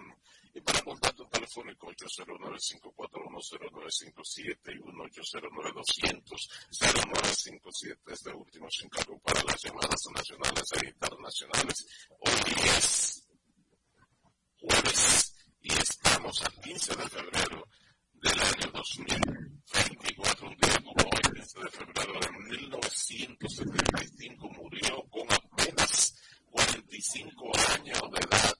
www.lanota957fm.com y para contacto telefónico 809-541-0957 y 1-809-200-0957. Este último sin para las llamadas nacionales e internacionales. Hoy es jueves y estamos al 15 de febrero del año 2024, un día como hoy, 15 de febrero de 1975, murió con apenas 45 años de edad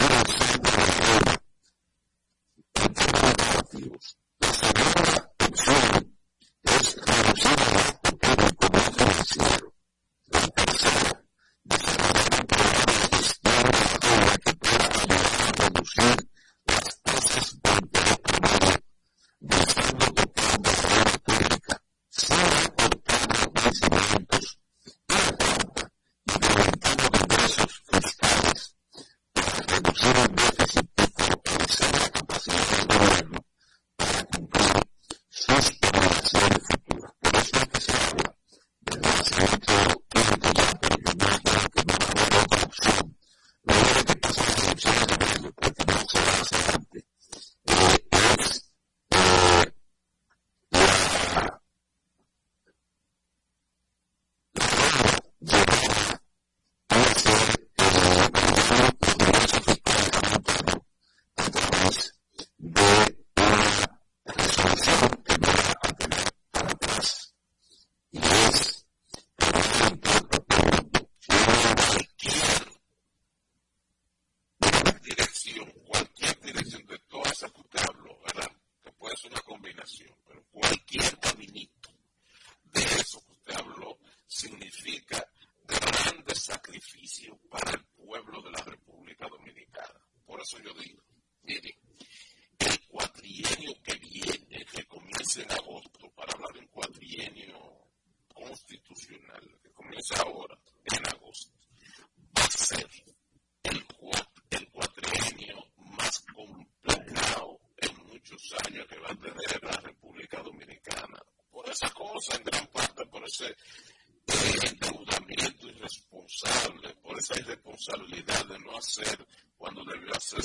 Los objetivos. La segunda opción es reducir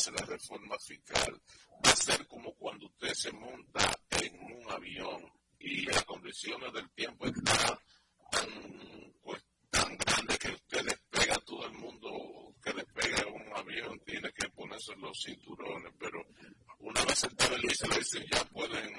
hace la reforma fiscal va a ser como cuando usted se monta en un avión y las condiciones del tiempo están tan, pues, tan grandes que usted despega a todo el mundo que despega un avión, tiene que ponerse los cinturones, pero una vez estable le dice ya pueden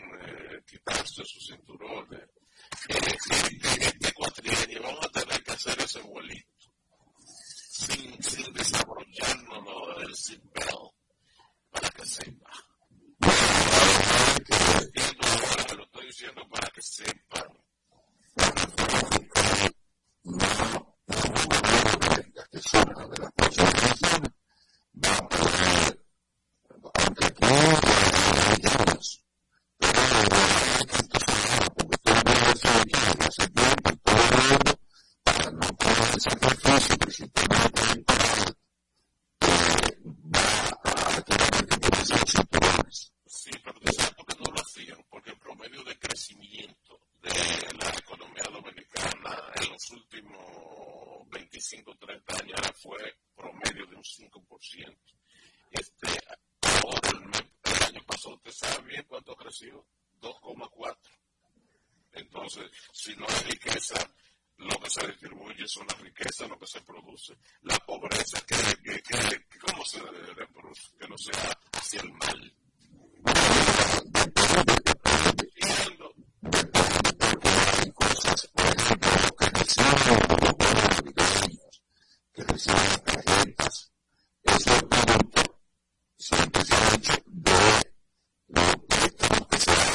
peso, usted sabe bien cuánto ha crecido, 2,4. Entonces, si no hay riqueza, lo que se distribuye son las riquezas, lo que se produce. La pobreza, que, que, que ¿cómo se debe de producir? Que no sea hacia el mal. Y cuando, hay cosas, lo que reciben tarjetas, esos productos siempre se han hecho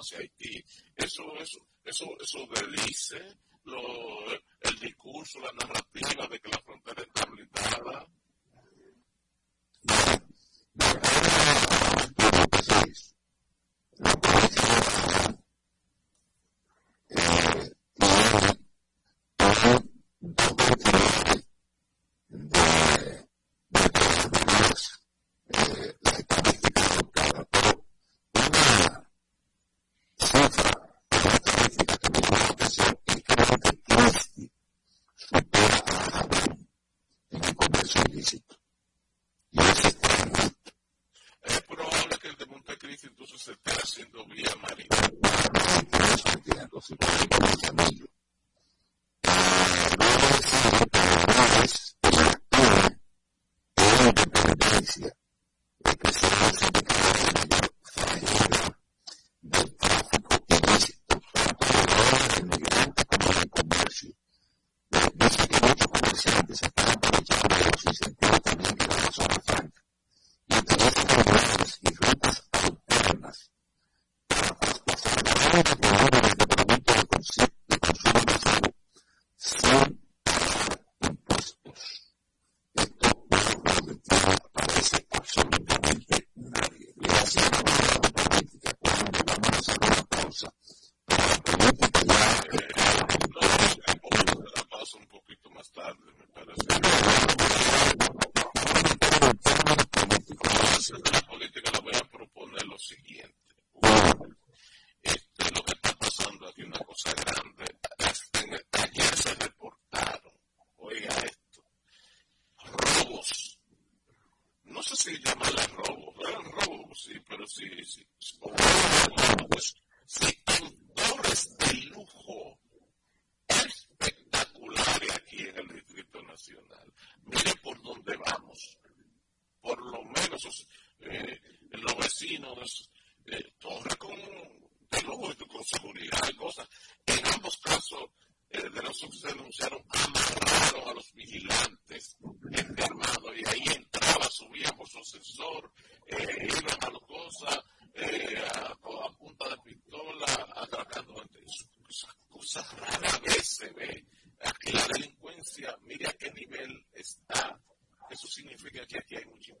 hacia Haití. Eso, eso, eso, eso deslice, lo, el discurso, la narrativa de que la frontera interesantes. Estaba eh, los vecinos, eh, con de con seguridad y cosas. En ambos casos, eh, de los que se denunciaron, amarraron a los vigilantes gente armado y ahí entraba, subía por su sensor, eh, iba a malo cosas, eh, a, punta de pistola, atracando gente. Esas cosas rara vez se ve. Aquí la delincuencia, mire a qué nivel está. Eso significa que aquí hay muchísimo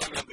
also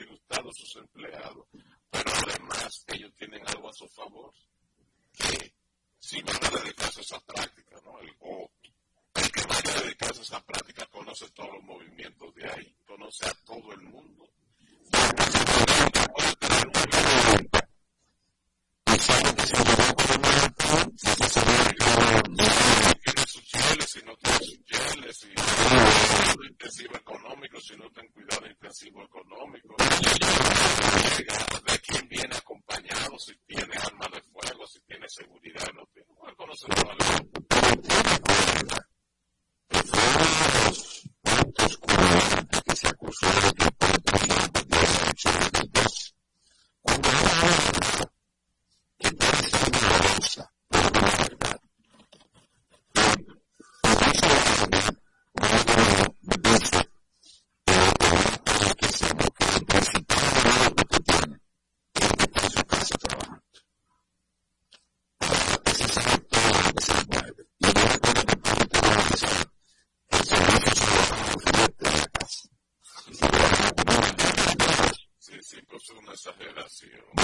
you.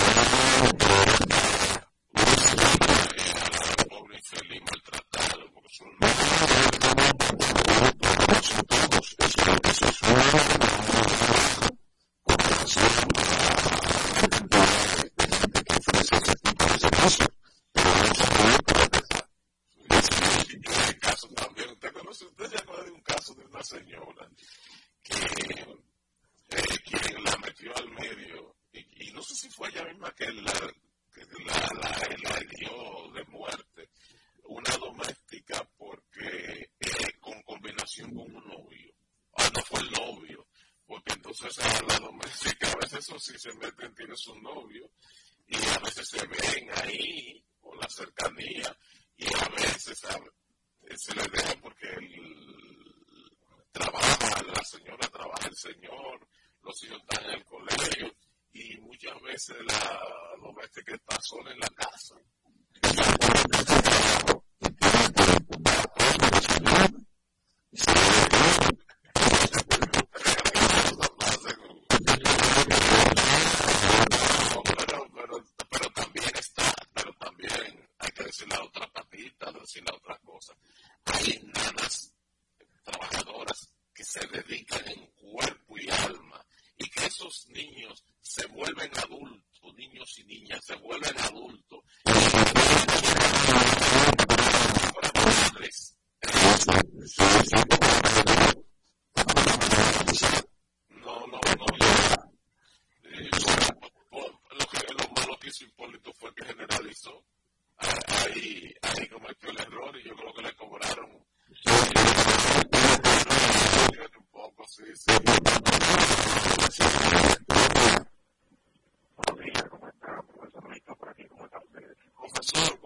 del Señor, los hijos están en el colegio y muchas veces la doméstica que está sola en la casa. Yeah.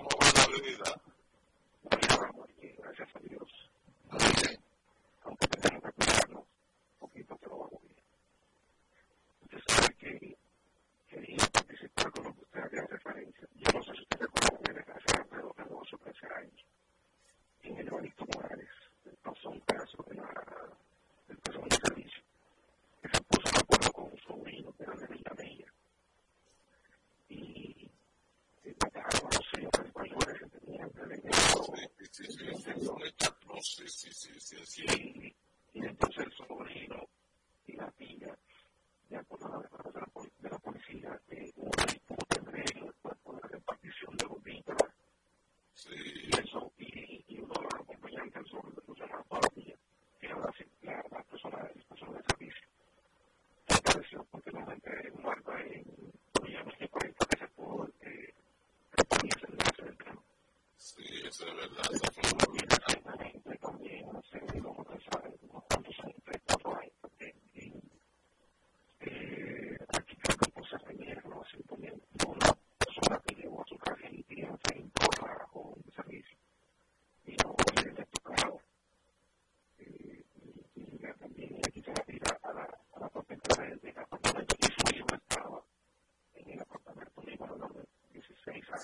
si, si, si, si el, si el proceso obrero y la pilla, ya por la declaración de la policía, eh, hubo una disputa entre ellos por la repartición de los víctimas. Sí. Y eso, y, y uno de los acompañantes sobre el funcionario para la pilla, que era la, la, persona, el personal de servicio. Desapareció porque no entré un marco en, ya no sé, 40 veces por, eh, repartirse en el centro. Sí, eso es verdad, esa fue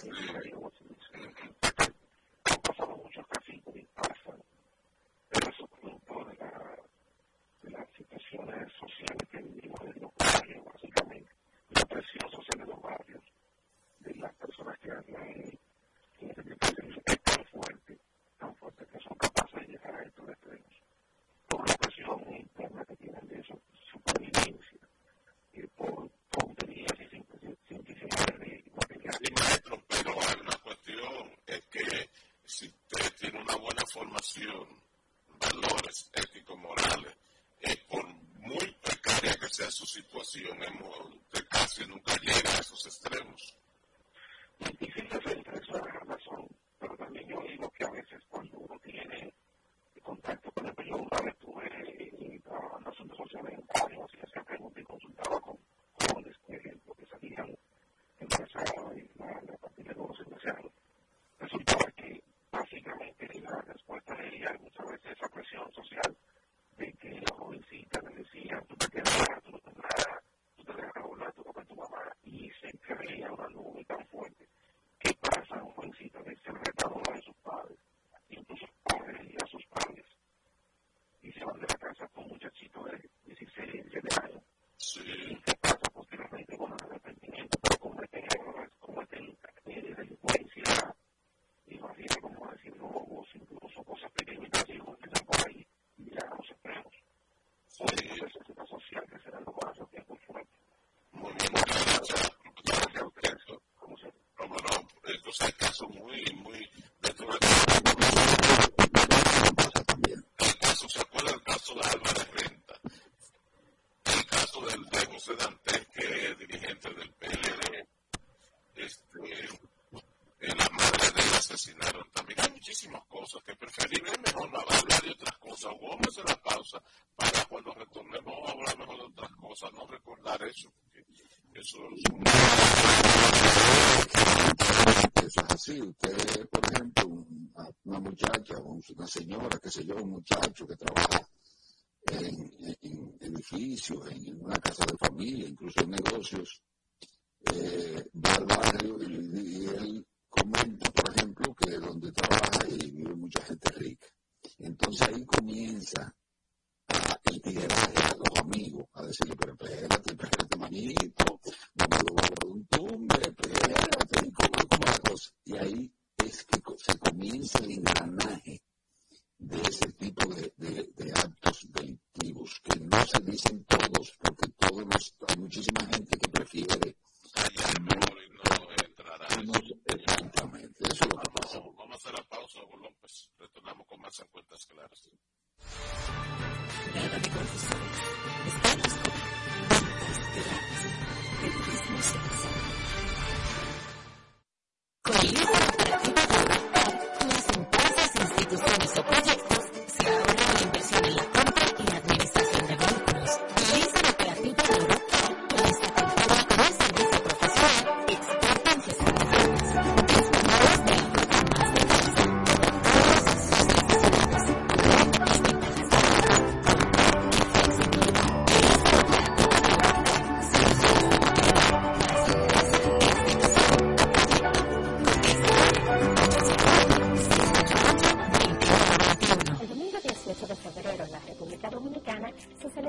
Gracias. su situación que casi nunca llega a esos extremos. Y quizás es esa razón, pero también yo digo que a veces cuando uno tiene contacto con el periódico, una vez estuve eh, trabajando en asociaciones sociales bancarios y hacía preguntas y consultaba muy memorable, o sea, gracias a ustedes, como se, no, esto es caso muy muchacho que trabaja en, edificios, en una casa de familia, incluso en negocios, eh, va al barrio y, él comenta, por ejemplo, que donde trabaja y vive mucha gente rica. Entonces ahí comienza a, el tigueraje a los amigos, a decirle, pero espérate, espérate, manito, no me lo un tumbe, espérate, y cómo, cómo la cosa. Y ahí es que se comienza el engranaje de ese tipo de, de, de actos delictivos que no se dicen